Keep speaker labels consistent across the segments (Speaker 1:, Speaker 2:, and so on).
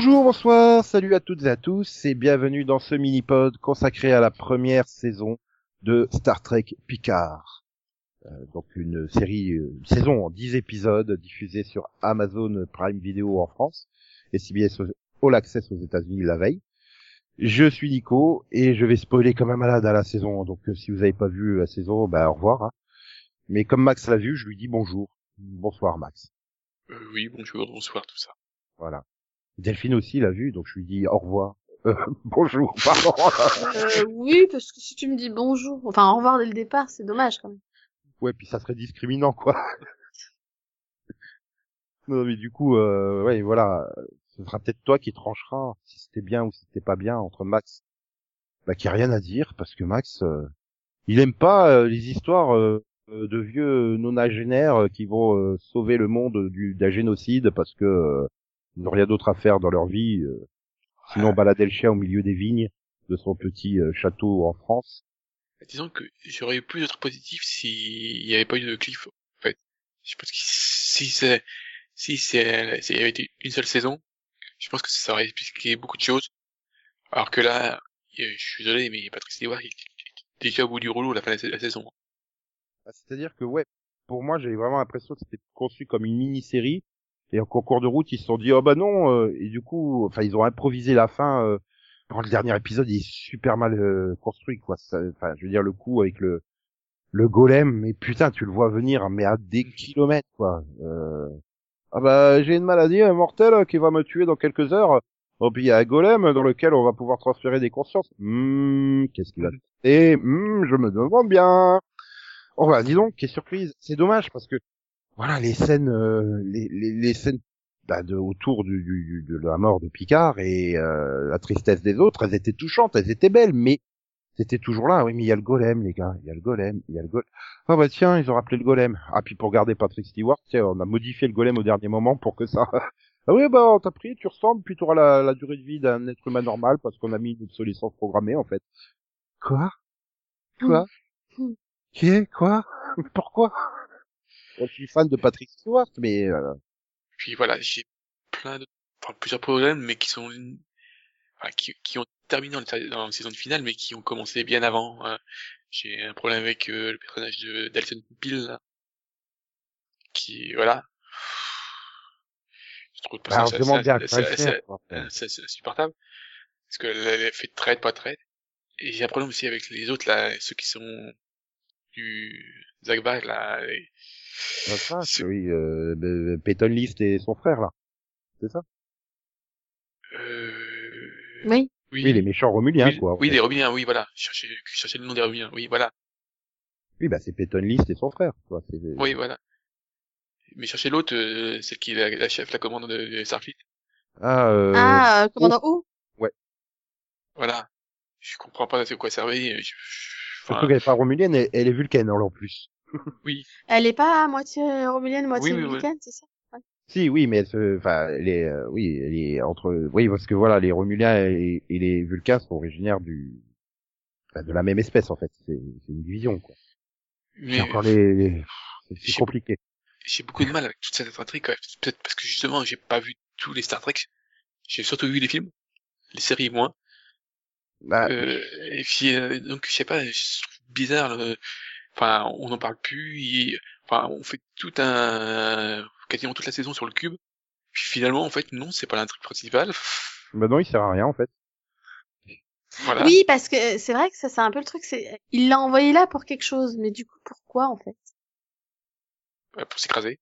Speaker 1: Bonjour, bonsoir, salut à toutes et à tous et bienvenue dans ce mini-pod consacré à la première saison de Star Trek Picard. Euh, donc une série, euh, une saison en 10 épisodes diffusée sur Amazon Prime Video en France et CBS All Access aux États-Unis la veille. Je suis Nico et je vais spoiler comme un malade à la saison, donc euh, si vous n'avez pas vu la saison, bah au revoir. hein. Mais comme Max l'a vu, je lui dis bonjour. Bonsoir Max.
Speaker 2: Euh, oui, bonjour, bonsoir, tout ça.
Speaker 1: Voilà. Delphine aussi l'a vu, donc je lui dis au revoir. Euh, bonjour, pardon.
Speaker 3: Euh, oui, parce que si tu me dis bonjour, enfin au revoir dès le départ, c'est dommage quand même.
Speaker 1: ouais, puis ça serait discriminant, quoi. non, mais du coup, euh, ouais, voilà, ce sera peut-être toi qui trancheras si c'était bien ou si c'était pas bien entre Max, bah, qui a rien à dire, parce que Max, euh, il aime pas euh, les histoires euh, de vieux nonagénaires qui vont sauver le monde du d'un génocide parce que n'ont rien d'autre à faire dans leur vie, euh, sinon balader le chien au milieu des vignes de son petit euh, château en France.
Speaker 2: Disons que j'aurais eu plus d'être positif s'il n'y avait pas eu de cliff, en fait. Je pense que si c'est, si c'est, s'il y avait été une seule saison, je pense que ça aurait expliqué beaucoup de choses. Alors que là, euh, je suis désolé, mais Patrick Stewart, il est déjà au bout du rouleau à la fin de la saison.
Speaker 1: Ah, C'est-à-dire que ouais, pour moi, j'avais vraiment l'impression que c'était conçu comme une mini-série et en cours de route, ils se sont dit oh bah non euh, et du coup, enfin ils ont improvisé la fin. Euh, dans le dernier épisode, il est super mal euh, construit quoi. Enfin, je veux dire le coup avec le le golem, mais putain, tu le vois venir mais à des kilomètres quoi. Euh, Ah bah j'ai une maladie mortelle qui va me tuer dans quelques heures. Oh puis il y a un golem dans lequel on va pouvoir transférer des consciences. Hmm, qu'est-ce qu'il va Et hmm, je me demande bien. Oh bah dis donc, quelle surprise. C'est dommage parce que voilà les scènes, euh, les, les, les scènes bah, de, autour du, du- de la mort de Picard et euh, la tristesse des autres, elles étaient touchantes, elles étaient belles, mais c'était toujours là. Oui, mais il y a le golem, les gars, il y a le golem, il y a le golem. Ah bah tiens, ils ont rappelé le golem. Ah puis pour garder Patrick Stewart, tiens, on a modifié le golem au dernier moment pour que ça. ah oui bah on t'a pris, tu ressembles, puis tu auras la, la durée de vie d'un être humain normal parce qu'on a mis une obsolescence programmée en fait. Quoi? Quoi?
Speaker 3: Hmm.
Speaker 1: Qui Quoi? Pourquoi? Je suis fan de Patrick Stewart, mais euh,
Speaker 2: Puis voilà, j'ai plein de, enfin, plusieurs problèmes, mais qui sont, enfin, qui, qui ont terminé dans, le- dans la saison de finale, mais qui ont commencé bien avant. hein. J'ai un problème avec euh, le personnage de d'Alison Peel, là, qui, voilà. Je trouve le
Speaker 1: bah, on
Speaker 2: personnage assez- assez insupportable. Parce qu'elle elle fait trade, pas trade. Et j'ai un problème aussi avec les autres, là, ceux qui sont du Zagbag, là.
Speaker 1: C'est ça,
Speaker 2: c'est-
Speaker 1: oui, euh, Peyton List et son frère là. C'est ça?
Speaker 2: Euh...
Speaker 3: Oui.
Speaker 2: Oui,
Speaker 1: Oui, les méchants romuliens
Speaker 2: oui,
Speaker 1: quoi.
Speaker 2: oui
Speaker 1: fait.
Speaker 2: les Romuliens, oui, voilà. Je cherchais, je cherchais le nom des Romuliens, oui, voilà.
Speaker 1: Oui, bah c'est Peyton List et son frère. Quoi. C'est-
Speaker 2: Oui, voilà. Mais chercher l'autre, euh, celle qui est la, la chef, la commande de, de Starfleet.
Speaker 1: Ah, euh...
Speaker 3: Ah, commandant O
Speaker 2: Voilà. Je comprends pas de quoi ça servait. Je,
Speaker 1: surtout qu'elle est pas romulienne, elle, elle est vulcaine en plus.
Speaker 2: Oui.
Speaker 3: Elle est pas à moitié romulienne, moitié
Speaker 2: Oui, oui, oui.
Speaker 3: vulcaine, c'est ça?
Speaker 1: Si, oui, mais elle se, enfin, elle est, euh, oui, elle est entre, oui, parce que voilà, les romuliens et, et les vulcains sont originaires du, enfin, de la même espèce en fait. C'est c'est une division quoi.
Speaker 2: Mais
Speaker 1: C'est encore les, les- c'est- c'est
Speaker 2: Je-
Speaker 1: compliqué.
Speaker 2: j'ai beaucoup de mal avec toute cette intrigue, quand même. Peut-être parce que justement, j'ai pas vu tous les Star Trek. J'ai surtout vu les films. Les séries, moins.
Speaker 1: Bah,
Speaker 2: Euh, et puis, euh, donc, je sais pas, je trouve bizarre, le- enfin, on n'en parle plus, il- enfin, on fait tout un, quasiment toute la saison sur le cube. Puis finalement, en fait, non, c'est pas l'intrigue principale.
Speaker 1: bah non, il sert à rien en fait.
Speaker 2: Voilà.
Speaker 3: Oui, parce que c'est vrai que ça, c'est un peu le truc, c'est, il l'a envoyé là pour quelque chose, mais du coup, pourquoi, en fait?
Speaker 2: Ouais, Pour s'écraser.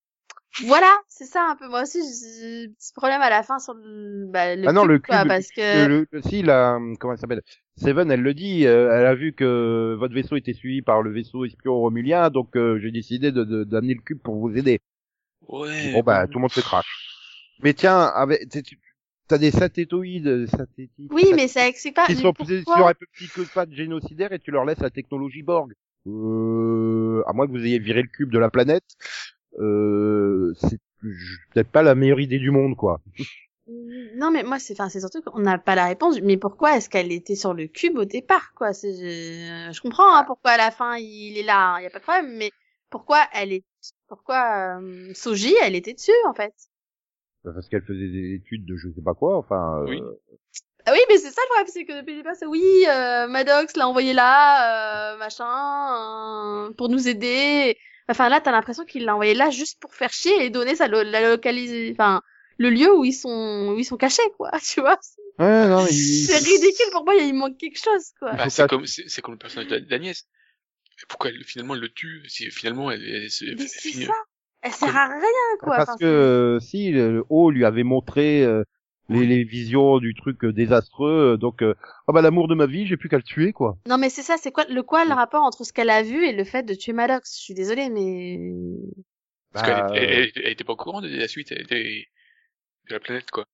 Speaker 3: Voilà, c'est ça un peu. Moi aussi, j'ai un petit problème à la fin sur le, bah, le
Speaker 1: ah non,
Speaker 3: cube,
Speaker 1: le
Speaker 3: quoi,
Speaker 1: cube,
Speaker 3: parce que,
Speaker 1: Euh, le, le- si la comment elle s'appelle? Seven elle le dit euh, elle a vu que votre vaisseau était suivi par le vaisseau espion romulien donc euh, j'ai décidé de de- d'amener le cube pour vous aider.
Speaker 2: Ouais.
Speaker 1: bon bah tout le monde se crache. Mais tiens avec t'as des satellitoïdes satellitiques
Speaker 3: oui, mais ça explique pas,
Speaker 1: qui
Speaker 3: mais
Speaker 1: sont plus sur un peu petits que pas de génocidaires et tu leur laisses la technologie Borg. Euh, à moins que vous ayez viré le cube de la planète euh, c'est peut-être pas la meilleure idée du monde quoi
Speaker 3: Non, mais moi, c'est, enfin, c'est surtout qu'on n'a pas la réponse. Mais pourquoi est-ce qu'elle était sur le cube au départ, quoi? C'est, je, je comprends hein, pourquoi à la fin il est là, il y a pas de problème. Mais pourquoi elle est, pourquoi euh, Soji, elle était dessus en fait?
Speaker 1: Parce qu'elle faisait des études de je sais pas quoi, enfin. euh,
Speaker 2: Oui.
Speaker 3: Ah oui, mais c'est ça le problème, c'est que depuis le départ, c'est oui, euh, Maddox l'a envoyé là, euh, machin, euh, pour nous aider. Enfin là, t'as l'impression qu'il l'a envoyé là juste pour faire chier et donner sa lo- la localisation, enfin le lieu où ils sont où ils sont cachés, quoi. Tu vois,
Speaker 1: Ouais, non, il-
Speaker 3: c'est ridicule pour moi. Il manque quelque chose, quoi.
Speaker 2: Bah, c'est comme, c'est comme le personnage d'A- d'Agnès. Pourquoi elle, finalement, elle le tue, si finalement, elle, elle, se- elle
Speaker 3: Mais c'est ça. Elle sert à rien, quoi.
Speaker 1: Parce
Speaker 3: Enfin,
Speaker 1: que euh, si le, le haut lui avait montré euh, les, les visions du truc euh, désastreux, euh, donc euh, ah bah l'amour de ma vie, j'ai plus qu'à le tuer quoi.
Speaker 3: Non, mais c'est ça. C'est quoi le quoi le rapport entre ce qu'elle a vu et le fait de tuer Maddox? Je suis désolée, mais
Speaker 2: Parce
Speaker 1: Bah,
Speaker 2: qu'elle elle, elle- elle était pas au courant de la suite elle était de la planète, quoi.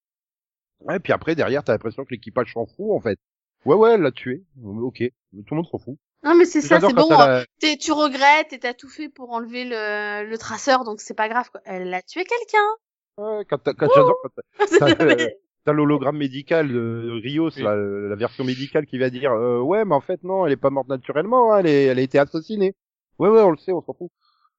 Speaker 1: Ouais, puis après derrière t'as l'impression que l'équipage s'en fout en fait. Ouais ouais, elle l'a tué. Ok, tout le monde s'en fout.
Speaker 3: non, mais c'est ça. C'est bon. t'es- tu regrettes et t'as tout fait pour enlever le, le traceur, donc c'est pas grave. Quoi. Elle a tué quelqu'un.
Speaker 1: Ouais, quand t'as- quand j'adore l'hologramme médical de Rios,
Speaker 2: Oui.
Speaker 1: là, euh, la version médicale qui va dire euh, ouais mais en fait non, elle est pas morte naturellement, hein, elle, est, elle a été assassinée. Ouais ouais, on le sait, on s'en fout.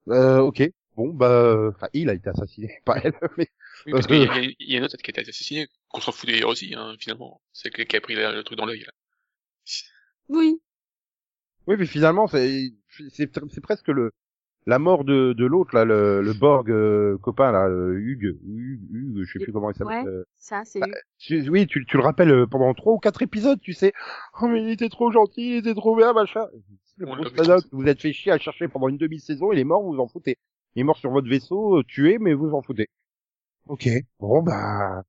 Speaker 1: Euh, ok, bon bah, enfin il a été assassiné, pas elle. Mais
Speaker 2: Oui, parce qu'il y, a- il y a- il y a une autre qui a été assassinée, qu'on s'en fout d'ailleurs aussi, hein, finalement. C'est qui qui a pris la- le truc dans l'œil, là.
Speaker 3: oui.
Speaker 1: oui, mais finalement c'est c'est presque le la mort de de l'autre là, le, le Borg euh, copain là, euh, Hugues, Hugues, Hugues, je sais plus comment il s'appelle.
Speaker 3: Ouais.
Speaker 1: euh,
Speaker 3: Ça, c'est.
Speaker 1: Bah, tu- oui, tu, tu le rappelles euh, pendant trois ou quatre épisodes, tu sais. Oh mais il était trop gentil, il était trop bien, machin. Le vous êtes fait chier à le chercher pendant une demi-saison, il est mort, vous vous en foutez. Il est mort sur votre vaisseau, euh, tué, mais vous vous en foutez. Ok, bon bah...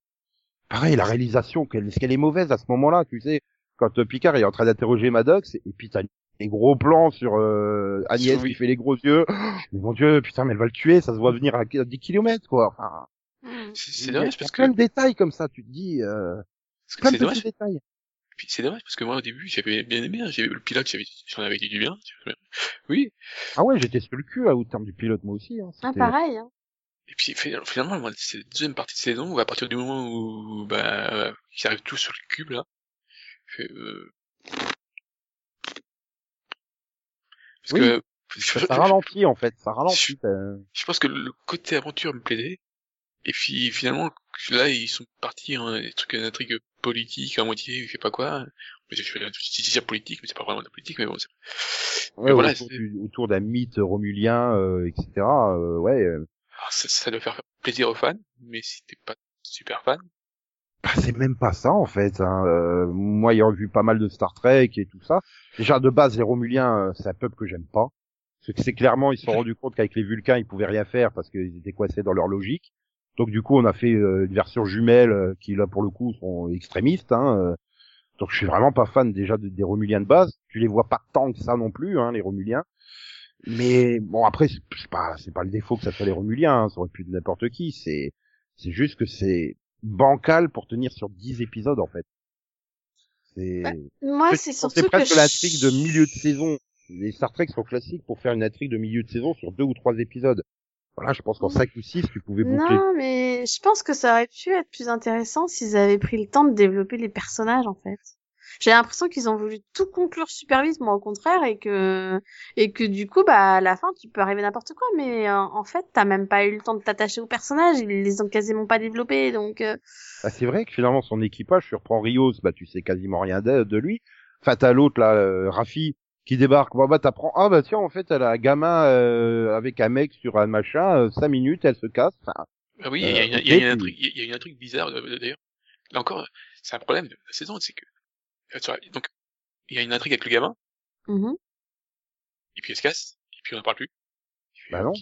Speaker 1: Pareil, la réalisation, qu'elle- est-ce qu'elle est mauvaise à ce moment-là, tu sais Quand Picard est en train d'interroger Maddox, et puis t'as les gros plans sur euh, Agnès
Speaker 2: Oui.
Speaker 1: qui fait les gros yeux. Mais mon dieu, putain, mais elle va le tuer, ça se voit venir à 10 kilomètres, quoi. Enfin,
Speaker 3: Mm.
Speaker 2: C'est dommage parce que,
Speaker 1: plein de détails comme ça, tu te dis... Euh...
Speaker 2: parce que
Speaker 1: Plein
Speaker 2: c'est
Speaker 1: de
Speaker 2: dommage,
Speaker 1: petits détails.
Speaker 2: puis c'est dommage parce que moi, au début, j'avais bien aimé, hein, j'avais le pilote, j'avais, j'en avais dit du bien. Oui.
Speaker 1: Ah ouais, j'étais sur le cul à au terme du pilote moi aussi. Hein.
Speaker 3: Ah, pareil. Hein.
Speaker 2: Et puis, fi- finalement, moi, c'est la deuxième partie de saison où, à partir du moment où, bah, euh, ils arrivent tous sur le cube, là, je fais, euh... Parce
Speaker 1: Oui.
Speaker 2: que,
Speaker 1: ça, ça ralentit en fait, ça ralentit.
Speaker 2: Je-
Speaker 1: euh.
Speaker 2: je pense que le côté aventure me plaisait. Et puis finalement, là, ils sont partis hein, des trucs d'intrigue politique à moitié, je sais pas quoi. Je la justice politique, mais c'est pas vraiment de la politique, mais bon.
Speaker 1: Ouais,
Speaker 2: voilà,
Speaker 1: autour,
Speaker 2: c'est-
Speaker 1: du- autour d'un mythe romulien, euh, etc. euh, ouais, euh,
Speaker 2: Alors, ça, ça doit faire plaisir aux fans, mais si t'es pas super fan,
Speaker 1: bah, c'est même pas ça en fait. Hein. Euh, moi, ayant vu pas mal de Star Trek et tout ça, déjà de base, les Romuliens, euh, c'est un peuple que j'aime pas. Parce que c'est clairement, ils se sont rendus compte qu'avec les Vulcains, ils pouvaient rien faire parce qu'ils étaient coincés dans leur logique. Donc du coup, on a fait euh, une version jumelle euh, qui là pour le coup sont extrémistes. Hein, euh. Donc je suis vraiment pas fan déjà de- des Romuliens de base. Tu les vois pas tant que ça non plus, hein, les Romuliens. Mais bon après c'est pas c'est pas le défaut que ça soit les Romuliens, hein, ça aurait pu être n'importe qui. C'est c'est juste que c'est bancal pour tenir sur 10 épisodes en fait. C'est
Speaker 3: Bah, Moi,
Speaker 1: c'est presque
Speaker 3: que
Speaker 1: l'intrigue de
Speaker 3: je-
Speaker 1: milieu de saison. Les Star Trek sont classiques pour faire une intrigue de milieu de saison sur deux ou trois épisodes. Voilà, je pense qu'en cinq ou six, tu pouvais boucler.
Speaker 3: Non, mais je pense que ça aurait pu être plus intéressant s'ils avaient pris le temps de développer les personnages, en fait. J'ai l'impression qu'ils ont voulu tout conclure super vite, moi au contraire, et que et que du coup, bah à la fin, tu peux arriver n'importe quoi, mais euh, en fait, t'as même pas eu le temps de t'attacher aux personnages, ils les ont quasiment pas développés, donc euh,
Speaker 1: Bah, c'est vrai que finalement son équipage, tu reprends Rios, bah tu sais quasiment rien de, de lui. Enfin, t'as l'autre là, euh, Rafi, qui débarque. Bon bah t'apprends. Ah bah tiens, en fait, elle a un gamin euh, avec un mec sur un machin. euh, cinq minutes, elle se casse. Enfin,
Speaker 2: Ah oui, il y a,
Speaker 1: Euh,
Speaker 2: il y a- il y a y a une intrigue bizarre d'ailleurs. Là encore, c'est un problème de la saison, c'est que donc il y a une intrigue avec le gamin,
Speaker 3: mhm.
Speaker 2: et puis elle se casse, et puis on n'en parle plus.
Speaker 1: Bah non.
Speaker 2: Ok,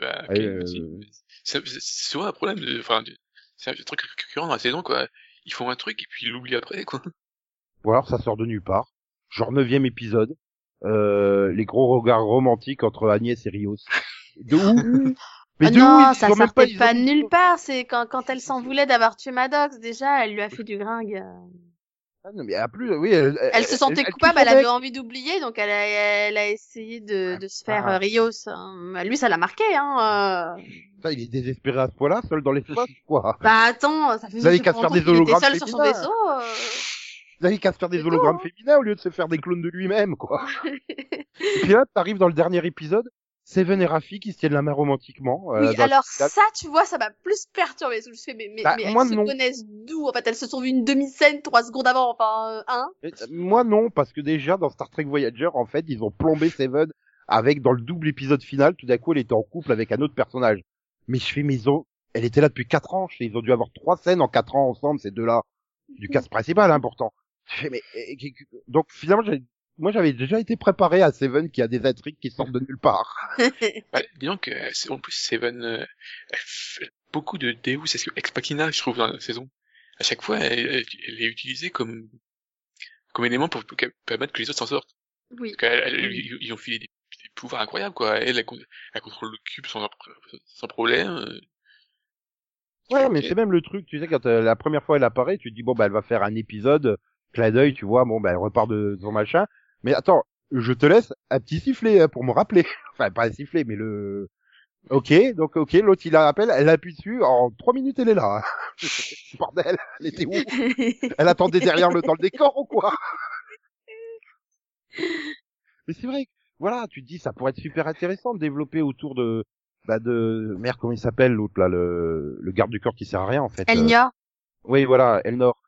Speaker 2: bah, ok,
Speaker 1: Euh.
Speaker 2: C'est souvent un problème de, enfin, c'est un truc récurrent dans la saison quoi. Ils font un truc et puis ils l'oublient après quoi.
Speaker 1: ou alors ça sort de nulle part. Genre neuvième épisode. Euh, les gros regards romantiques entre Agnès et Rios. De où
Speaker 3: Mm.
Speaker 1: Mais
Speaker 3: Ah
Speaker 1: de
Speaker 3: non,
Speaker 1: où
Speaker 3: ça sortait
Speaker 1: ils
Speaker 3: pas,
Speaker 1: ont-
Speaker 3: de nulle part. C'est quand, quand elle s'en voulait d'avoir tué Maddox, déjà, elle lui a fait du gringue.
Speaker 1: Ah, non, mais à plus, oui, elle,
Speaker 3: Elle se sentait
Speaker 1: elle
Speaker 3: coupable, elle avait envie d'oublier, donc elle a, elle a essayé de, de se faire
Speaker 1: Ah.
Speaker 3: euh, Rios. hein. Lui, ça l'a marqué, hein. euh.
Speaker 1: Putain, il est désespéré à ce point-là, seul dans l'espace, quoi.
Speaker 3: Bah attends, ça fait
Speaker 1: Vous avez qu'à se faire des
Speaker 3: était
Speaker 1: hologrammes
Speaker 3: seul sur son
Speaker 1: féminins.
Speaker 3: vaisseau. euh.
Speaker 1: Il avait qu'à se faire des hologrammes
Speaker 3: tout, hein.
Speaker 1: féminins au lieu de se faire des clones de lui-même, quoi. Et puis là, t'arrives dans le dernier épisode, Seven et Rafi qui se tiennent la main romantiquement. euh,
Speaker 3: Oui, alors ça, tu vois, ça m'a plus perturbé. Je me suis fait, mais, mais,
Speaker 1: Bah,
Speaker 3: mais
Speaker 1: moi,
Speaker 3: elles se
Speaker 1: non.
Speaker 3: connaissent d'où En fait, elles se sont vues une demi-scène trois secondes avant, enfin, euh, hein?
Speaker 1: Euh, Moi non, parce que déjà dans Star Trek Voyager, en fait, ils ont plombé Seven avec dans le double épisode final, tout d'un coup, elle était en couple avec un autre personnage. Mais je fais, mais ils ont, elle était là depuis quatre ans. Ils ont dû avoir trois scènes en quatre ans ensemble, ces deux-là, du cast principal, hein, pourtant. Je fais, mais donc finalement, j'ai- moi j'avais déjà été préparé à Seven qui a des intrigues qui sortent de nulle part.
Speaker 2: Bah, disons que, euh, en plus, Seven, euh, elle fait beaucoup de Deus Ex Machina, je trouve, dans la saison. À chaque fois, elle, elle- elle est utilisée comme, comme élément pour, pour permettre que les autres s'en sortent.
Speaker 3: Oui.
Speaker 2: Parce qu'elle- elle- ils ils ont filé des, des pouvoirs incroyables, quoi. Elle, elle, con- elle contrôle le cube sans, sans problème. euh.
Speaker 1: Ouais, mais c'est même le truc, tu sais, quand euh, la première fois elle apparaît, tu te dis bon bah elle va faire un épisode, clin d'œil, tu vois, bon bah elle repart de son machin. Mais attends, je te laisse un petit sifflet hein, pour me rappeler. Enfin pas un sifflet, mais le. Ok, donc ok, l'autre il la rappelle, elle appuie dessus, en trois minutes elle est là. Bordel, elle était où? Elle attendait derrière le dans le décor ou quoi? Mais c'est vrai, que, voilà, tu te dis ça pourrait être super intéressant de développer autour de bah de merde comment il s'appelle l'autre là le le garde du corps qui sert à rien en fait. Euh,
Speaker 3: Elnia.
Speaker 1: oui, voilà, Elnor.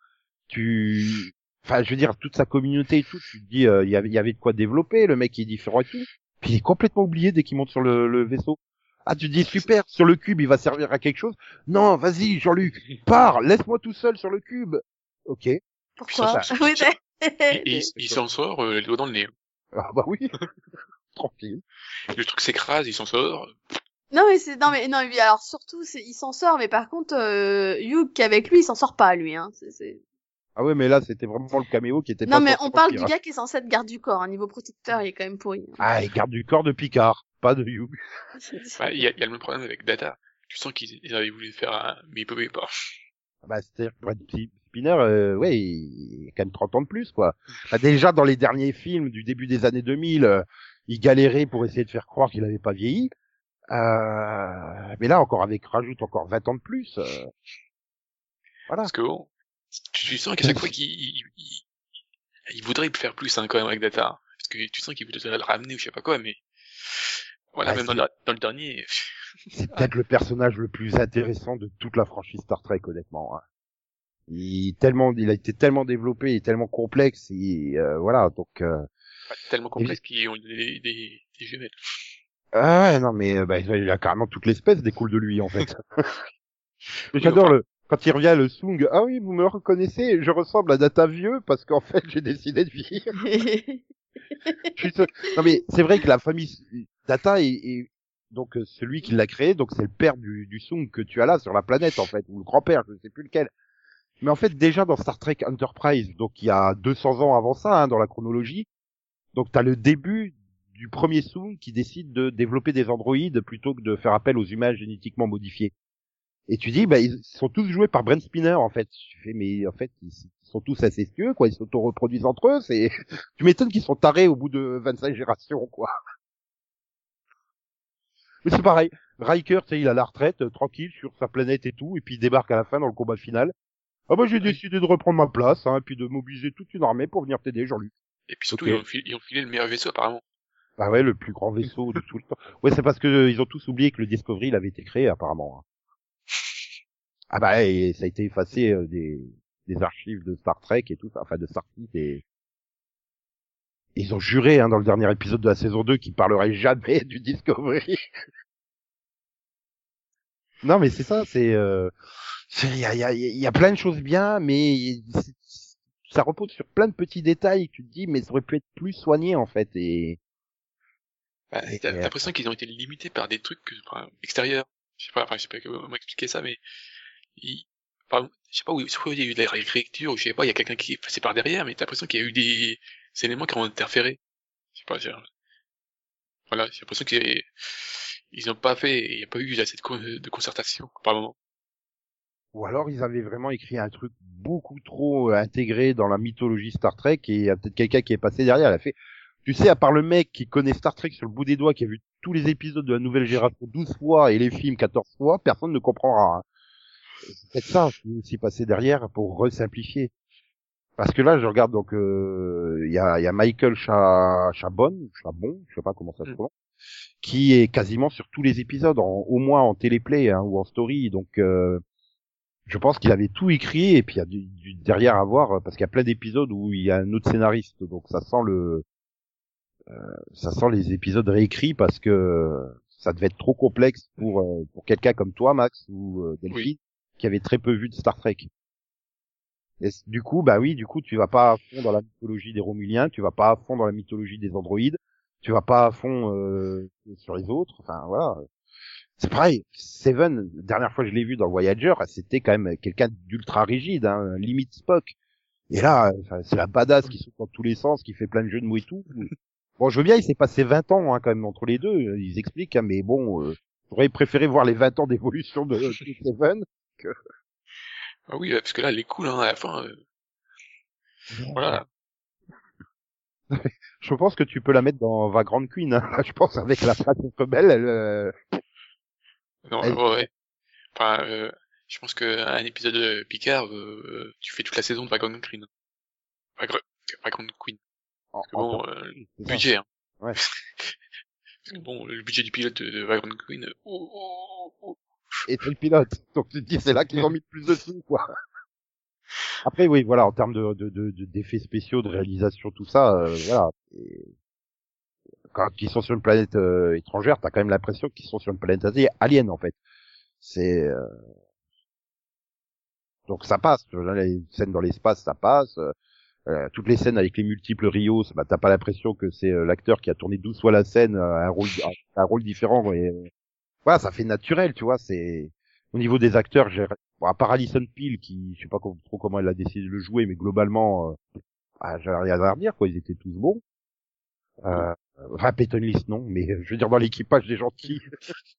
Speaker 1: Tu, enfin, je veux dire, toute sa communauté et tout, tu te dis, euh, il y avait, y avait de quoi développer, le mec il est différent et tout. Puis il est complètement oublié dès qu'il monte sur le, le vaisseau. Ah, tu te dis, super, sur le cube, il va servir à quelque chose. Non, vas-y, Jean-Luc, pars, laisse-moi tout seul sur le cube. Ok.
Speaker 3: Pourquoi
Speaker 2: ça,
Speaker 3: Oui,
Speaker 2: ça-
Speaker 3: mais-
Speaker 2: Et, et il, il s'en sort, euh, les doigts dans le nez.
Speaker 1: Ah, bah oui. Tranquille.
Speaker 2: Le truc s'écrase, il s'en sort.
Speaker 3: Non mais c'est non mais non mais alors surtout c'est il s'en sort mais par contre euh, Hugh avec lui il s'en sort pas lui hein c'est c'est
Speaker 1: Ah ouais, mais là, c'était vraiment le caméo qui était
Speaker 3: non
Speaker 1: pas
Speaker 3: mais on parle du
Speaker 1: hein.
Speaker 3: gars qui est censé être garde du corps un niveau protecteur il est quand même pourri hein.
Speaker 1: Ah, il garde du corps de Picard, pas de Hugh.
Speaker 2: Bah, Il y, a, il y a le même problème avec Data. Tu sens qu'ils ils avaient voulu faire un, mais ils pouvaient pas.
Speaker 1: Ah Bah, c'est-à-dire que Brad Spinner, euh, ouais, il a quand même 30 ans de plus, quoi. Bah, déjà, dans les derniers films du début des années 2000, euh, il galérait pour essayer de faire croire qu'il avait pas vieilli. Euh, mais là, encore avec, rajoute encore 20 ans de plus. euh, Voilà.
Speaker 2: Parce que bon, tu, sens qu'à chaque fois qu'il il, il, il voudrait faire plus hein, quand même avec Data. Parce que tu sens qu'il voudrait le ramener ou je sais pas quoi, mais voilà, même dans, le- dans le dernier,
Speaker 1: C'est peut-être le personnage le plus intéressant de toute la franchise Star Trek, honnêtement. hein. Il, est tellement, il a été tellement développé et tellement complexe, et, euh, voilà, donc... euh,
Speaker 2: tellement complexe qu'ils ont des, des, des jumelles.
Speaker 1: Ah ouais, non, mais bah, il a carrément toute l'espèce découle de lui, en fait. Mais J'adore le quand il revient le Sung. Ah oui, vous me reconnaissez, je ressemble à Data vieux parce qu'en fait j'ai décidé de vieillir. Seul. Non mais c'est vrai que la famille Data est, est- donc euh, celui qui l'a créé, donc c'est le père du, du Sung que tu as là sur la planète en fait, ou le grand-père, je ne sais plus lequel. Mais en fait déjà dans Star Trek Enterprise, donc il y a 200 ans avant ça hein, dans la chronologie, donc t'as le début du premier Sung qui décide de développer des androïdes plutôt que de faire appel aux humains génétiquement modifiés. Et tu dis, bah, ils sont tous joués par Brent Spinner, en fait. Tu fais, mais en fait, ils sont tous incestueux, quoi. Ils s'auto-reproduisent entre eux. C'est, tu m'étonnes qu'ils sont tarés au bout de 25 générations, quoi. Mais c'est pareil. Riker, tu sais, il a la retraite, euh, tranquille, sur sa planète et tout, et puis il débarque à la fin dans le combat final. Ah bah, j'ai décidé de reprendre ma place, hein, et puis de mobiliser toute une armée pour venir t'aider, Jean-Luc.
Speaker 2: Et puis surtout, ils, ont filé, ils ont filé le meilleur vaisseau apparemment.
Speaker 1: Bah ouais, le plus grand vaisseau de tout le temps. Ouais, c'est parce que euh, ils ont tous oublié que le Discovery, il avait été créé, apparemment. Ah bah, et ça a été effacé euh, des, des archives de Star Trek et tout enfin de Star Trek et... Ils ont juré, hein, dans le dernier épisode de la saison 2 qu'ils parleraient jamais du Discovery. non, mais c'est ça, c'est... euh, Il y, a, y, a, y a plein de choses bien, mais ça repose sur plein de petits détails. Tu te dis, mais ça aurait pu être plus soigné, en fait, et...
Speaker 2: Bah,
Speaker 1: Et-
Speaker 2: t'as l'impression qu'ils ont été limités par des trucs enfin, extérieurs. Je sais pas, enfin, je sais pas comment expliquer ça, mais enfin, je sais pas où, il y a eu de la réécriture, ou je sais pas, il y a quelqu'un qui est passé par derrière, mais t'as l'impression qu'il y a eu des, éléments qui ont interféré. Je sais pas, voilà, j'ai l'impression qu'ils ils ont pas fait, il n'y a pas eu assez de, con- de concertation par moment.
Speaker 1: Ou alors ils avaient vraiment écrit un truc beaucoup trop euh, intégré dans la mythologie Star Trek et il y a peut-être quelqu'un qui est passé derrière, elle a fait, tu sais, à part le mec qui connaît Star Trek sur le bout des doigts, qui a vu tous les épisodes de la nouvelle génération 12 fois et les films 14 fois, personne ne comprendra. C'est peut-être ça qui est aussi passé derrière pour resimplifier. Parce que là, je regarde donc, euh, il y, a, y a Michael Cha- Chabon, Chabon, je sais pas comment ça se
Speaker 2: Mm.
Speaker 1: prononce. qui est quasiment sur tous les épisodes, en, au moins en téléplay hein, ou en story. Donc, euh, je pense qu'il avait tout écrit et puis il y a du, du derrière à voir parce qu'il y a plein d'épisodes où il y a un autre scénariste. Donc ça sent le, euh, ça sent les épisodes réécrits parce que ça devait être trop complexe pour euh, pour quelqu'un comme toi, Max ou Delphine,
Speaker 2: Oui.
Speaker 1: Qui avait très peu vu de Star Trek. Et du coup, bah oui, du coup, tu vas pas à fond dans la mythologie des Romuliens, tu vas pas à fond dans la mythologie des androïdes, tu vas pas à fond euh, sur les autres. Enfin, voilà. C'est pareil. Seven, dernière fois que je l'ai vu dans Voyager, c'était quand même quelqu'un d'ultra rigide, hein, limite Spock. Et là, c'est la badass qui saute dans tous les sens, qui fait plein de jeux de mots et tout. Bon, je veux bien, il s'est passé 20 ans hein, quand même entre les deux. Ils expliquent, hein, mais bon, euh, j'aurais préféré voir les 20 ans d'évolution de Seven.
Speaker 2: Ah oui, parce que là, elle est cool, hein, à la fin. euh, voilà.
Speaker 1: Je pense que tu peux la mettre dans Vagrant Queen. Hein. Je pense avec la phrase rebelle, elle, euh,
Speaker 2: Non,
Speaker 1: Elle-
Speaker 2: ouais, ouais. Enfin, euh, je pense que un épisode de Picard, tu fais toute la saison de Vagrant Queen. Vagrant, Vagrant Queen.
Speaker 1: en,
Speaker 2: Parce que bon, budget, hein.
Speaker 1: Ouais.
Speaker 2: Parce que bon, le budget du pilote de, Vagrant Queen, euh, oh, oh, oh.
Speaker 1: Et le pilote. Donc tu te dis c'est là qu'ils ont mis le plus de sous quoi. Après oui voilà en termes de de- de- de- d'effets spéciaux, de réalisation tout ça, euh, voilà. Quand ils sont sur une planète euh, étrangère, t'as quand même l'impression qu'ils sont sur une planète alien en fait. C'est euh, donc ça passe. Les scènes dans l'espace ça passe. euh, toutes les scènes avec les multiples Rios, bah, t'as pas l'impression que c'est euh, l'acteur qui a tourné 12 fois la scène, euh, un rôle, un rôle différent. Et, voilà, ça fait naturel, tu vois. C'est au niveau des acteurs, j'ai, bon, à part Alison Peel, qui, je sais pas trop comment elle a décidé de le jouer, mais globalement, euh, ah, j'ai rien à redire, quoi. Ils étaient tous bons. Euh, enfin, Peyton List, non, mais euh, je veux dire dans l'équipage des gentils.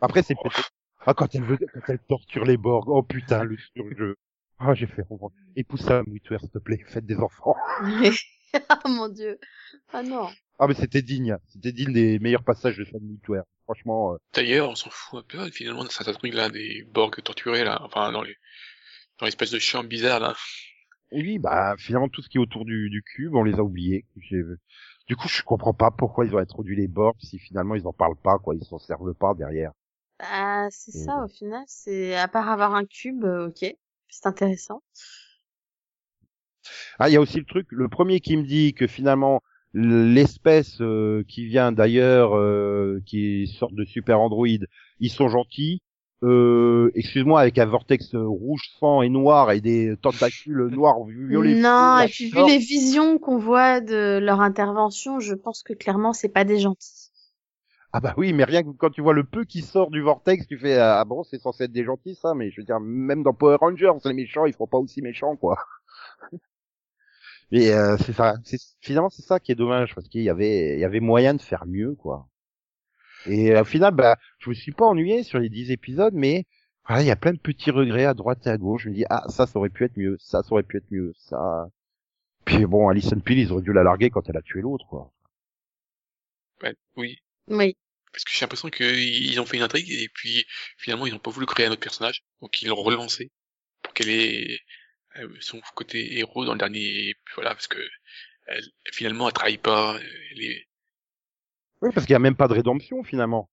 Speaker 1: Après, c'est peut-être, ah, quand elle veut, quand elle torture les Borg, oh putain, le surjeu. Ah, j'ai fait, épouse ça, Witwer, s'il te plaît, faites des enfants.
Speaker 3: ah mon dieu. Ah non.
Speaker 1: Ah, mais c'était digne, c'était digne des meilleurs passages de Sam Witwer. Franchement, euh,
Speaker 2: D'ailleurs, on s'en fout un peu, finalement, de certains trucs là, des Borg torturés là, enfin, dans les, dans l'espèce de champ bizarre là.
Speaker 1: Oui, bah finalement tout ce qui est autour du, du cube, on les a oubliés. J'ai- Du coup, je comprends pas pourquoi ils ont introduit les bords si finalement ils en parlent pas, quoi, ils s'en servent pas derrière.
Speaker 3: Bah, c'est
Speaker 1: Et
Speaker 3: ça au final. C'est à part avoir un cube, euh, ok, c'est intéressant.
Speaker 1: Ah, il y a aussi le truc, le premier qui me dit que finalement l'espèce euh, qui vient d'ailleurs, euh, qui est sorte de super androïde, ils sont gentils. Euh, excuse-moi, avec un vortex rouge sang et noir et des tentacules noirs violets.
Speaker 3: non, et puis vu les visions qu'on voit de leur intervention, je pense que clairement c'est pas des gentils.
Speaker 1: Ah bah oui, mais rien que quand tu vois le peu qui sort du vortex, tu fais ah bon, c'est censé être des gentils ça, mais je veux dire même dans Power Rangers, les méchants, ils font pas aussi méchants quoi. Mais euh, c'est ça, c'est finalement c'est ça qui est dommage parce qu'il y avait il y avait moyen de faire mieux quoi. Et au final bah je me suis pas ennuyé sur les 10 épisodes mais voilà, il y a plein de petits regrets à droite et à gauche, je me dis ah ça ça aurait pu être mieux, ça ça aurait pu être mieux, ça puis bon, Alison Peel, ils auraient dû la larguer quand elle a tué l'autre quoi.
Speaker 2: Ouais, oui.
Speaker 3: Oui.
Speaker 2: Parce que j'ai l'impression qu'ils ont fait une intrigue et puis finalement ils n'ont pas voulu créer un autre personnage, donc ils l'ont relancé pour qu'elle ait son côté héros dans le dernier, voilà, parce que elle, finalement elle trahit pas, elle est,
Speaker 1: Oui, parce qu'il y a même pas de rédemption finalement.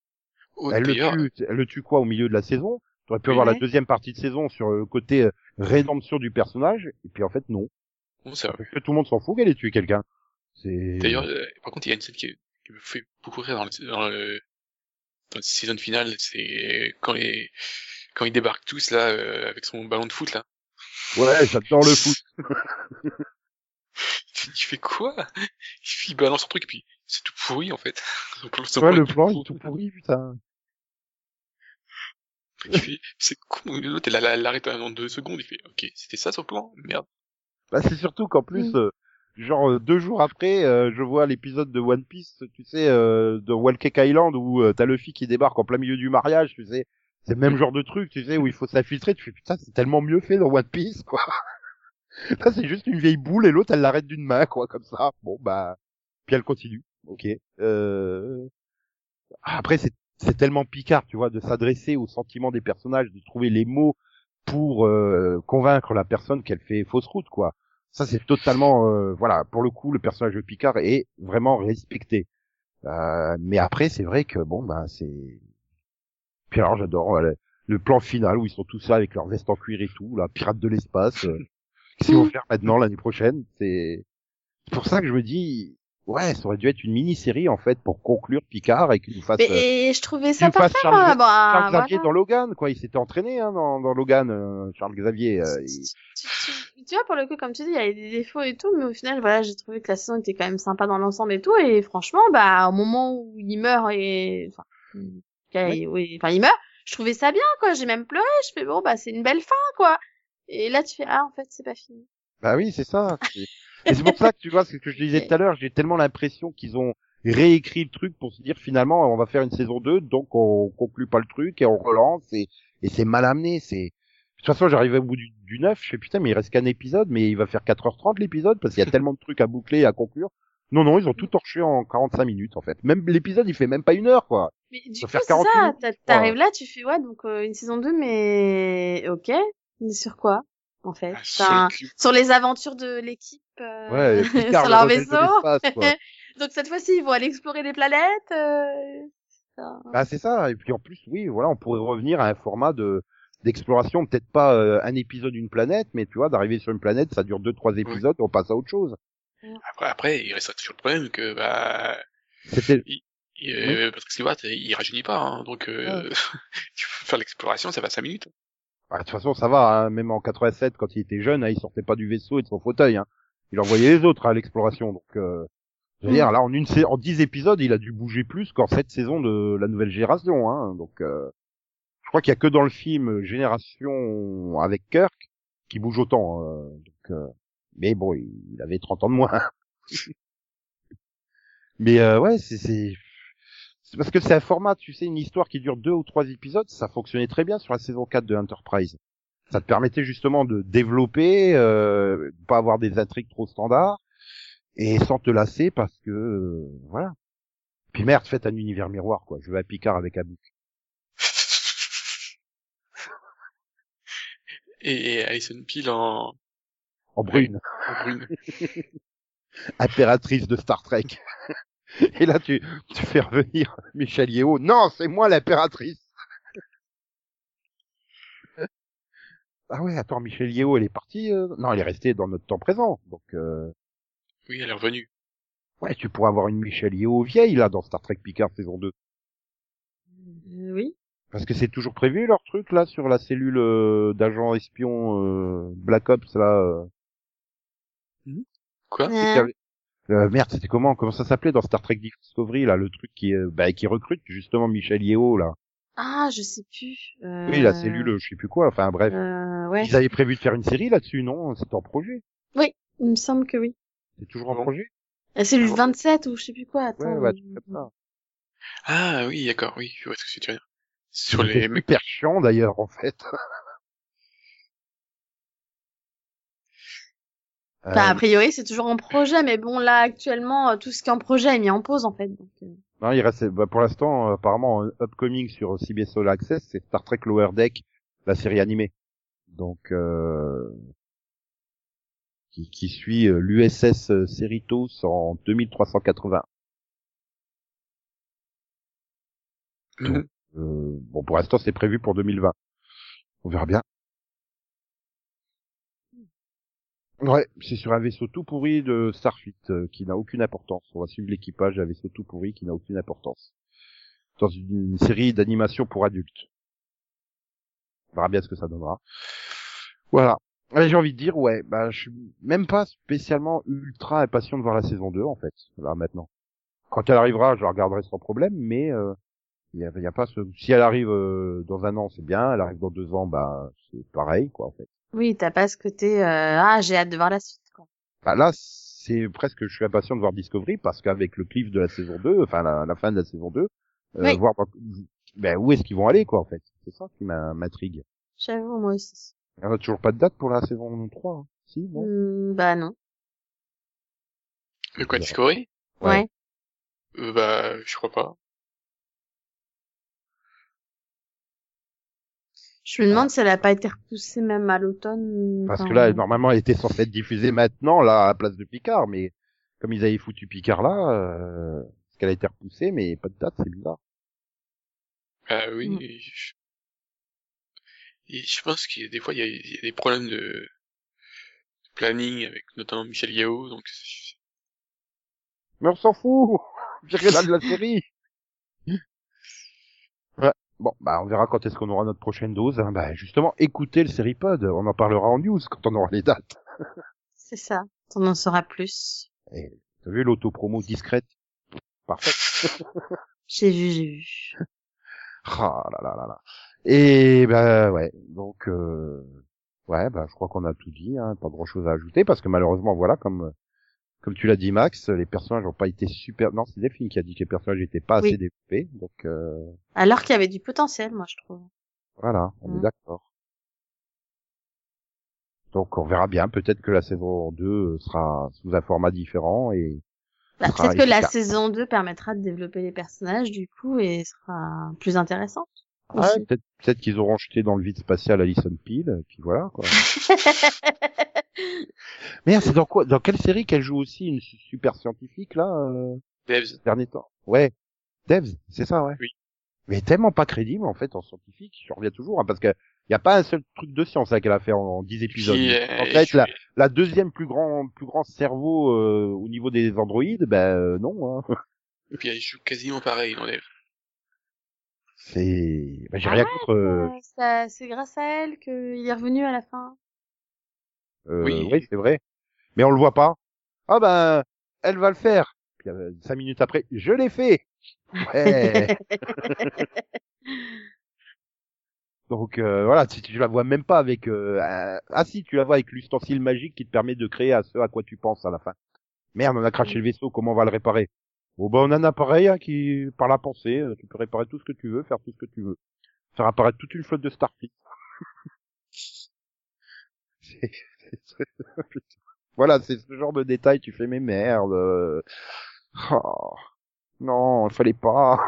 Speaker 2: oh,
Speaker 1: elle le tue, elle le tue quoi au milieu de la saison? Tu aurais pu
Speaker 2: Oui.
Speaker 1: avoir la deuxième partie de saison sur le côté euh, rédemption du personnage, et puis en fait non.
Speaker 2: bon, ça,
Speaker 1: Parce que tout le monde s'en fout qu'elle ait tué quelqu'un. C'est.
Speaker 2: D'ailleurs, euh, par contre, il y a une scène qui, qui me fait beaucoup rire dans le, dans le, dans la saison finale, c'est quand les, quand ils débarquent tous là, euh, avec son ballon de foot là.
Speaker 1: Ouais, j'adore le foot.
Speaker 2: Tu fais quoi? Il balance son truc et puis c'est tout pourri en fait.
Speaker 1: Ouais,
Speaker 2: plan
Speaker 1: le plan il est tout pourri, putain.
Speaker 2: Il fait, c'est con, l'autre, elle, elle l'arrête en deux secondes, il fait, ok, c'était ça son plan? Merde.
Speaker 1: Bah, c'est surtout qu'en plus, euh, genre euh, deux jours après, euh, je vois l'épisode de One Piece, tu sais, euh, de Walcake Island où euh, t'as Luffy qui débarque en plein milieu du mariage, tu sais. C'est le même genre de truc, tu sais, où il faut s'infiltrer. Tu fais putain, c'est tellement mieux fait dans One Piece, quoi. Là, c'est juste une vieille boule et l'autre, elle l'arrête d'une main, quoi, comme ça. Bon, bah, puis elle continue. Ok. Euh... Après, c'est c'est tellement picard, tu vois, de s'adresser aux sentiments des personnages, de trouver les mots pour euh, convaincre la personne qu'elle fait fausse route, quoi. Ça, c'est totalement, euh, voilà, pour le coup, le personnage de Picard est vraiment respecté. Euh, mais après, c'est vrai que bon, ben c'est. Alors, j'adore le, plan final où ils sont tous là avec leur veste en cuir et tout, là, pirates de l'espace. Euh, qu'ils vont faire maintenant l'année prochaine C'est pour ça que je me dis, ouais, ça aurait dû être une mini-série en fait pour conclure Picard et qu'il nous fasse. euh,
Speaker 3: Mais je trouvais ça parfait,
Speaker 1: Charles.
Speaker 3: Bah,
Speaker 1: Charles
Speaker 3: voilà.
Speaker 1: Xavier dans Logan, quoi. Il s'était entraîné hein, dans, dans Logan, euh, Charles Xavier. euh, il-
Speaker 3: tu, tu- tu vois, pour le coup, comme tu dis, il y avait des défauts et tout, mais au final, voilà, j'ai trouvé que la saison était quand même sympa dans l'ensemble et tout, et franchement, bah, au moment où il meurt et, enfin, il- oui, enfin, il meurt, je trouvais ça bien, quoi, j'ai même pleuré, je fais, bon, bah, c'est une belle fin, quoi. Et là, tu fais, ah, en fait, c'est pas fini.
Speaker 1: Bah oui, c'est ça. Et c'est pour ça que tu vois, ce que je disais tout à l'heure, j'ai tellement l'impression qu'ils ont réécrit le truc pour se dire finalement on va faire une saison 2, donc on conclut pas le truc et on relance et, et c'est mal amené. C'est de toute façon j'arrivais au bout du, du 9, je fais putain mais il reste qu'un épisode, mais il va faire 4h30 l'épisode parce qu'il y a tellement de trucs à boucler et à conclure. Non non, ils ont tout torché en 45 minutes en fait. Même l'épisode il fait même pas une heure quoi.
Speaker 3: Mais du
Speaker 1: Ça
Speaker 3: coup,
Speaker 1: fait
Speaker 3: c'est
Speaker 1: 40
Speaker 3: ça, t'arrives là, tu fais, ouais, donc, euh, une saison 2, mais, ok. Mais sur quoi, en fait?
Speaker 2: Ah, sur
Speaker 3: Enfin, les aventures de l'équipe, euh,
Speaker 1: Ouais,
Speaker 3: sur
Speaker 1: le
Speaker 3: leur vaisseau.
Speaker 1: quoi.
Speaker 3: Donc cette fois-ci, ils vont aller explorer les planètes. Euh... ça.
Speaker 1: Bah c'est ça. Et puis en plus, oui, voilà, on pourrait revenir à un format de d'exploration, peut-être pas euh, un épisode d'une planète, mais tu vois, d'arriver sur une planète, ça dure deux trois épisodes, et on passe à autre chose.
Speaker 2: Après, après, il reste toujours le problème que, bah,
Speaker 1: C'était
Speaker 2: il- euh, Patrick Stewart, il rajeunit pas, hein, donc, euh, tu peux faire l'exploration, ça va 5 minutes.
Speaker 1: bah, de toute façon, ça va. hein, même en 87, quand il était jeune, hein, il sortait pas du vaisseau et de son fauteuil. Hein. Il envoyait les autres à l'exploration. Donc, euh, je veux dire, là, en une en 10 épisodes, il a dû bouger plus qu'en cette saison de la nouvelle génération. Hein. Donc, euh, je crois qu'il y a que dans le film Génération avec Kirk qui bouge autant. euh, donc, euh, mais bon, il, avait 30 ans de moins. mais euh, ouais, c'est c'est c'est parce que c'est un format, tu sais, une histoire qui dure deux ou trois épisodes, ça fonctionnait très bien sur la saison 4 de Enterprise. Ça te permettait justement de développer, euh, de pas avoir des intrigues trop standards, et sans te lasser parce que, euh, voilà. Puis merde, faites un univers miroir, quoi. Je veux un Picard avec un bouc.
Speaker 2: Et, et Alison Peel en,
Speaker 1: En brune.
Speaker 2: en brune.
Speaker 1: Impératrice de Star Trek. et là, tu, tu fais revenir Michel Yeo. Non, c'est moi l'impératrice. ah ouais, attends, Michel Yeo, elle est partie, euh, non, elle est restée dans notre temps présent. Donc, euh,
Speaker 2: Oui, elle est revenue.
Speaker 1: Ouais, tu pourrais avoir une Michelle Yeoh vieille, là, dans Star Trek Picard saison 2.
Speaker 3: Euh, oui.
Speaker 1: Parce que c'est toujours prévu, leur truc, là, sur la cellule d'agents espions euh, Black Ops, là. Euh,
Speaker 2: Quoi?
Speaker 1: tu euh, merde, c'était comment? Comment ça s'appelait dans Star Trek Discovery, là, le truc qui, euh, bah, qui recrute justement Michelle Yeoh, là?
Speaker 3: Ah, je sais plus. Euh...
Speaker 1: Oui, la cellule, je sais plus quoi, enfin, bref.
Speaker 3: Euh, ouais.
Speaker 1: Ils avaient prévu de faire une série là-dessus, non? C'était en projet?
Speaker 3: Il me semble que oui.
Speaker 1: C'est toujours en projet?
Speaker 3: La cellule
Speaker 2: Ah bon
Speaker 3: 27 ou je sais plus quoi. Attends.
Speaker 1: ouais, tu fais ça.
Speaker 2: Ah, oui, d'accord, oui, je vois ce que tu veux dire. Sur les
Speaker 1: super chiant, d'ailleurs, en fait.
Speaker 3: Enfin,
Speaker 1: Euh,
Speaker 3: a priori, c'est toujours en projet, mais bon, là, actuellement, euh, tout ce qui est en projet est mis en pause, en fait. Donc, euh,
Speaker 1: Non, il reste, bah, pour l'instant, apparemment, un upcoming sur CBS All Access, c'est Star Trek Lower Deck, la série animée. Donc, euh, qui, qui suit euh, l'USS Cerritos en 2380.
Speaker 2: Mhm.
Speaker 1: Euh, bon, pour l'instant, c'est prévu pour 2020. On verra bien. Ouais, c'est sur un vaisseau tout pourri de Starfleet euh, qui n'a aucune importance. On va suivre l'équipage d'un vaisseau tout pourri qui n'a aucune importance. Dans une, série d'animation pour adultes. On verra bien ce que ça donnera. Voilà. J'ai envie de dire, ouais, bah, je suis même pas spécialement ultra impatient de voir la saison 2, en fait, là, maintenant. Quand elle arrivera, je la regarderai sans problème, mais euh, il y, a, il y a pas ce... Si elle arrive euh, dans un an, c'est bien. Elle arrive dans deux ans, bah, c'est pareil, quoi, en fait.
Speaker 3: Oui, t'as pas ce côté, euh, ah, j'ai hâte de voir la suite, quoi.
Speaker 1: Bah là, c'est presque, je suis impatient de voir Discovery parce qu'avec le cliff de la saison 2, enfin la, la fin de la saison 2, euh,
Speaker 3: Oui.
Speaker 1: voir ben, où est-ce qu'ils vont aller, quoi, en fait? C'est ça qui m'intrigue.
Speaker 3: J'avoue, moi aussi.
Speaker 1: On a toujours pas de date pour la saison 3, hein? si, non?
Speaker 3: Hmm, bah, non.
Speaker 2: De quoi, Discovery?
Speaker 1: Ouais.
Speaker 3: Ouais.
Speaker 2: Euh, bah, je crois pas.
Speaker 3: Je me demande si elle a pas été repoussée même à l'automne.
Speaker 1: Parce
Speaker 3: enfin,
Speaker 1: que là, normalement, elle était censée être diffusée maintenant, là, à la place de Picard, mais comme ils avaient foutu Picard là, euh, Parce qu'elle a été repoussée, mais pas de date, c'est bizarre.
Speaker 2: Ah oui.
Speaker 3: Mm.
Speaker 2: et je... et je pense qu'il y a des fois il y a, il y a des problèmes de... de planning avec notamment Michel Yao, donc c'est-
Speaker 1: Mais on s'en fout J'ai rien de la série Ouais. Bon, bah on verra quand est-ce qu'on aura notre prochaine dose. Hein. Bah justement, écoutez le Seripod, on en parlera en news quand on aura les dates.
Speaker 3: C'est ça. On en saura plus.
Speaker 1: Et t'as vu l'autopromo discrète? Parfait.
Speaker 3: J'ai vu, j'ai vu.
Speaker 1: Ah là là là là. Et bah ouais, donc euh, ouais, bah je crois qu'on a tout dit, hein, pas grand chose à ajouter parce que malheureusement voilà comme comme tu l'as dit Max, les personnages n'ont pas été super. Non, c'est Delphine qui a dit que les personnages n'étaient pas
Speaker 3: Oui.
Speaker 1: assez développés, donc euh,
Speaker 3: Alors qu'il y avait du potentiel, moi, je trouve.
Speaker 1: voilà, on est
Speaker 3: Mm.
Speaker 1: d'accord. Donc on verra bien, peut-être que la saison 2 sera sous un format différent et
Speaker 3: Bah, Peut-être que la saison 2 permettra de développer les personnages, du coup, et sera plus intéressante.
Speaker 1: Ouais,
Speaker 3: aussi.
Speaker 1: peut-être peut-être qu'ils auront jeté dans le vide spatial Alison Peel, et puis voilà quoi. Merde, c'est dans quoi Dans quelle série qu'elle joue aussi une su- super scientifique là euh,
Speaker 2: Devs.
Speaker 1: ces derniers temps? Ouais, Devs, c'est ça ouais.
Speaker 2: Oui.
Speaker 1: Mais tellement pas crédible en fait en scientifique, je reviens toujours hein, parce que y a pas un seul truc de science là, qu'elle a fait en, en 10 épisodes.
Speaker 2: Puis,
Speaker 1: en
Speaker 2: euh,
Speaker 1: fait, la deuxième plus grand plus grand cerveau euh, au niveau des androïdes, ben euh, non. Hein.
Speaker 2: et puis elle joue quasiment pareil dans Devs.
Speaker 1: C'est, j'ai
Speaker 3: Ah
Speaker 1: rien
Speaker 3: ouais,
Speaker 1: contre. euh,
Speaker 3: ça- C'est grâce à elle qu'il est revenu à la fin.
Speaker 1: Euh,
Speaker 2: Oui.
Speaker 1: oui, c'est vrai. Mais on le voit pas. Ah ben, elle va le faire. Puis euh, cinq minutes après, je l'ai fait. Ouais. Donc euh, voilà, si tu la vois même pas avec. Euh, un- Ah si, tu la vois avec l'ustensile magique qui te permet de créer à ce à quoi tu penses à la fin. Merde, on a craché le vaisseau. Comment on va le réparer? Bon ben, on a un appareil hein, qui, par la pensée, euh, tu peux réparer tout ce que tu veux, faire tout ce que tu veux, faire apparaître toute une flotte de Starfleet. Voilà, c'est ce genre de détail. Tu fais mes merdes. euh. Oh, non, il fallait pas.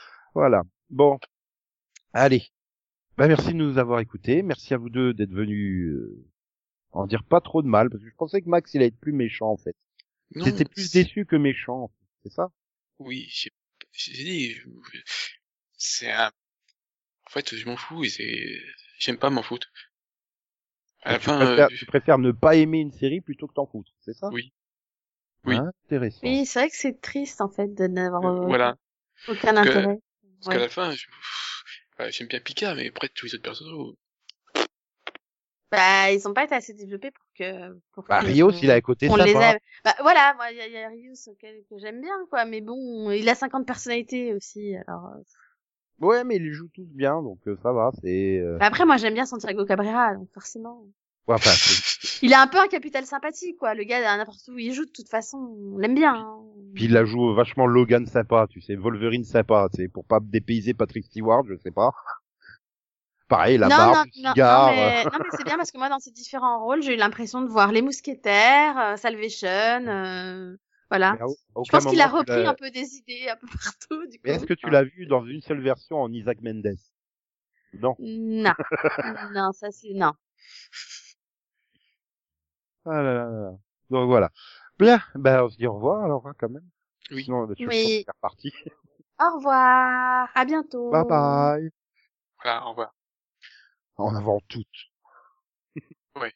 Speaker 1: voilà. Bon. Allez. Bah, merci de nous avoir écoutés. Merci à vous deux d'être venus euh, en dire pas trop de mal, parce que je pensais que Max, il allait être plus méchant, en fait. C'était plus déçu que méchant, en fait. c'est ça?
Speaker 2: Oui, j'ai j'ai dit, c'est un... En fait, je m'en fous et c'est... J'aime pas m'en foutre. À la
Speaker 1: tu,
Speaker 2: fin,
Speaker 1: préfères,
Speaker 2: euh,
Speaker 1: tu préfères ne pas aimer une série plutôt que t'en foutre, c'est ça?
Speaker 2: Oui. Oui.
Speaker 1: Intéressant.
Speaker 3: Oui, c'est vrai que c'est triste, en fait, de n'avoir
Speaker 2: euh,
Speaker 3: euh,
Speaker 2: voilà.
Speaker 3: aucun
Speaker 2: Parce que-
Speaker 3: intérêt.
Speaker 2: Parce
Speaker 3: Ouais.
Speaker 2: qu'à la fin, je- j'aime bien Picard, mais après tous les autres personnages,
Speaker 3: Bah, ils ont pas été assez développés pour que... Pour
Speaker 1: Bah,
Speaker 3: que-
Speaker 1: Rios, il a un côté
Speaker 3: on
Speaker 1: sympa.
Speaker 3: les aime. Bah voilà, moi il y a, il y a Rios auquel- que j'aime bien quoi, mais bon, il a 50 personnalités aussi. Alors euh.
Speaker 1: Ouais, mais ils jouent tous bien, donc euh, ça va, c'est... euh,
Speaker 3: Bah, après moi j'aime bien Santiago Cabrera, donc forcément.
Speaker 1: ouais, enfin,
Speaker 3: Il a un peu un capital sympathie quoi, le gars à n'importe où il joue de toute façon, on l'aime bien. hein.
Speaker 1: Puis il la joue vachement Logan sympa, tu sais, Wolverine sympa, c'est pour pas dépayser Patrick Stewart, je sais pas. Pareil, la
Speaker 3: non,
Speaker 1: barbe,
Speaker 3: non,
Speaker 1: le
Speaker 3: non,
Speaker 1: cigare.
Speaker 3: non, mais,
Speaker 1: euh,
Speaker 3: non, mais c'est bien parce que moi dans ces différents rôles, j'ai eu l'impression de voir les mousquetaires, euh, Salvation, euh, voilà. Je pense qu'il a
Speaker 1: tu
Speaker 3: repris
Speaker 1: l'as-
Speaker 3: un peu des idées un peu partout du coup.
Speaker 1: Mais est-ce que tu l'as vu dans une seule version en Isaac Mendes? Non.
Speaker 3: Non, non, ça c'est non.
Speaker 1: Ah là là là. Donc voilà. Bien, ben on se dit au revoir alors hein, quand même.
Speaker 2: Oui.
Speaker 1: Sinon, je
Speaker 3: Oui.
Speaker 1: pense que c'est reparti.
Speaker 3: Au revoir, à bientôt.
Speaker 1: Bye bye.
Speaker 2: voilà, au revoir.
Speaker 1: En avant toutes.
Speaker 2: Ouais.